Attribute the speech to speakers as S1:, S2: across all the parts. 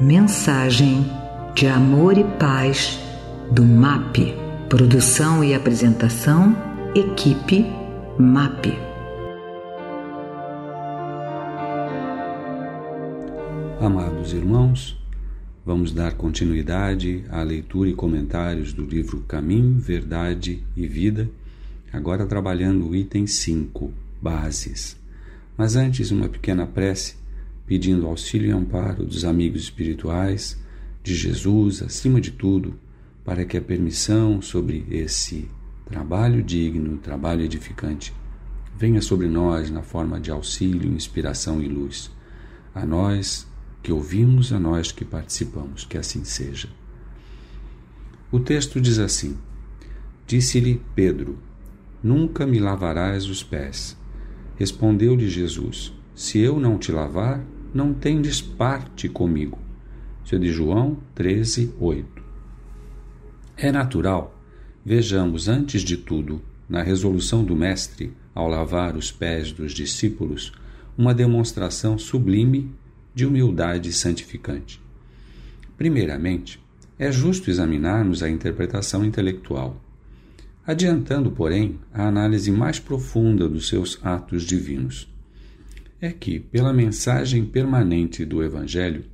S1: Mensagem de Amor e Paz do MAP. Produção e apresentação, equipe MAP.
S2: Amados irmãos, vamos dar continuidade à leitura e comentários do livro Caminho, Verdade e Vida, agora trabalhando o item 5, Bases. Mas antes, uma pequena prece pedindo auxílio e amparo dos amigos espirituais, de Jesus, acima de tudo, para que a permissão sobre esse trabalho digno, trabalho edificante, venha sobre nós na forma de auxílio, inspiração e luz. A nós que ouvimos, a nós que participamos, que assim seja. O texto diz assim: Disse-lhe Pedro: Nunca me lavarás os pés. Respondeu-lhe Jesus: Se eu não te lavar, não tendes parte comigo. Isso é de João 13, 8. É natural, vejamos antes de tudo, na resolução do Mestre, ao lavar os pés dos discípulos, uma demonstração sublime de humildade santificante. Primeiramente, é justo examinarmos a interpretação intelectual, adiantando, porém, a análise mais profunda dos seus atos divinos é que, pela mensagem permanente do Evangelho,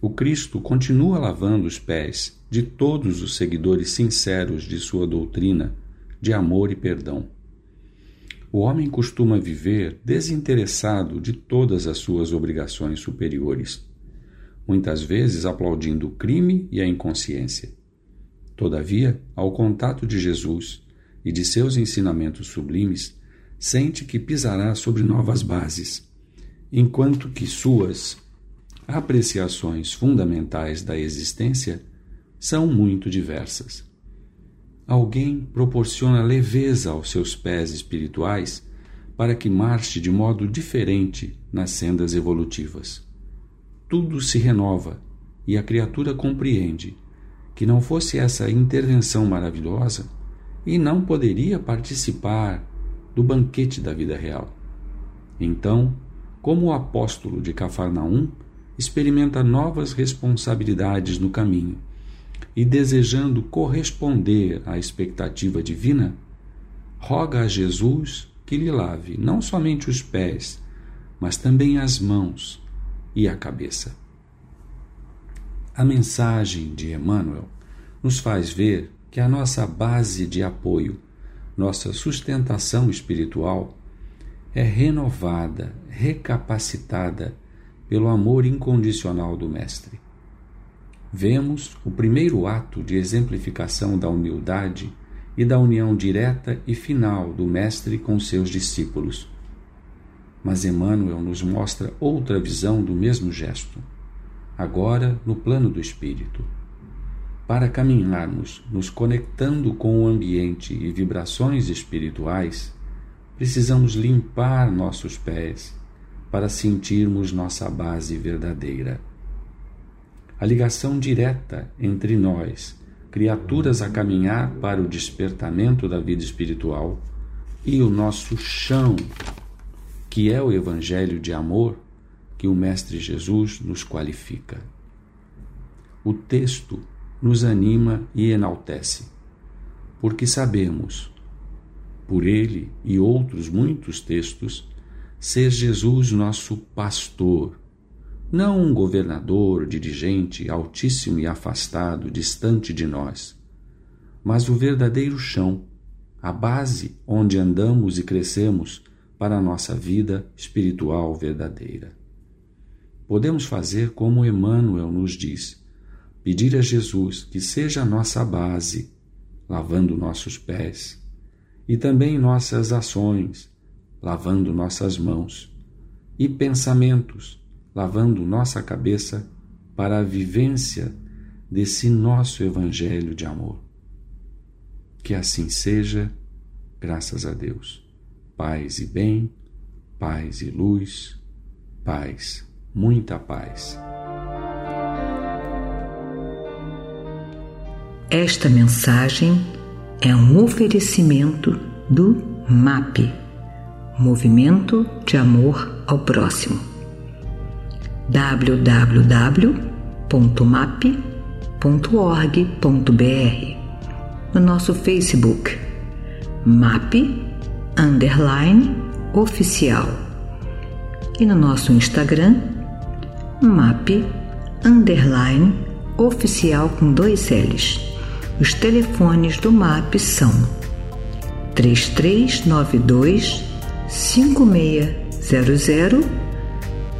S2: o Cristo continua lavando os pés de todos os seguidores sinceros de sua doutrina de amor e perdão. O homem costuma viver desinteressado de todas as suas obrigações superiores, muitas vezes aplaudindo o crime e a inconsciência. Todavia, ao contato de Jesus e de seus ensinamentos sublimes, sente que pisará sobre novas bases enquanto que suas apreciações fundamentais da existência são muito diversas. Alguém proporciona leveza aos seus pés espirituais para que marche de modo diferente nas sendas evolutivas. Tudo se renova e a criatura compreende que não fosse essa intervenção maravilhosa e não poderia participar do banquete da vida real. Então, como o apóstolo de Cafarnaum, experimenta novas responsabilidades no caminho e, desejando corresponder à expectativa divina, roga a Jesus que lhe lave não somente os pés, mas também as mãos e a cabeça. A mensagem de Emmanuel nos faz ver que a nossa base de apoio, nossa sustentação espiritual, é renovada, recapacitada pelo amor incondicional do Mestre. Vemos o primeiro ato de exemplificação da humildade e da união direta e final do Mestre com seus discípulos. Mas Emmanuel nos mostra outra visão do mesmo gesto, agora no plano do espírito. Para caminharmos nos conectando com o ambiente e vibrações espirituais, precisamos limpar nossos pés para sentirmos nossa base verdadeira. A ligação direta entre nós, criaturas a caminhar para o despertamento da vida espiritual, e o nosso chão, que é o Evangelho de amor que o Mestre Jesus nos qualifica. O texto nos anima e enaltece, porque sabemos por ele e outros muitos textos, ser Jesus nosso pastor, não um governador, dirigente altíssimo e afastado, distante de nós, mas o verdadeiro chão, a base onde andamos e crescemos para a nossa vida espiritual verdadeira. Podemos fazer como Emmanuel nos diz, pedir a Jesus que seja a nossa base, lavando nossos pés, e também nossas ações, lavando nossas mãos, e pensamentos, lavando nossa cabeça para a vivência desse nosso Evangelho de amor. Que assim seja, graças a Deus. Paz e bem, paz e luz, paz, muita paz.
S1: Esta mensagem é um oferecimento do MAP Movimento de Amor ao Próximo. www.map.com.br No nosso Facebook, MAP underline oficial. E no nosso Instagram, MAP underline oficial com dois L's. Os telefones do MAP são 3392 5600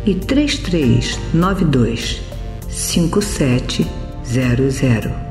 S1: e 3392 5700.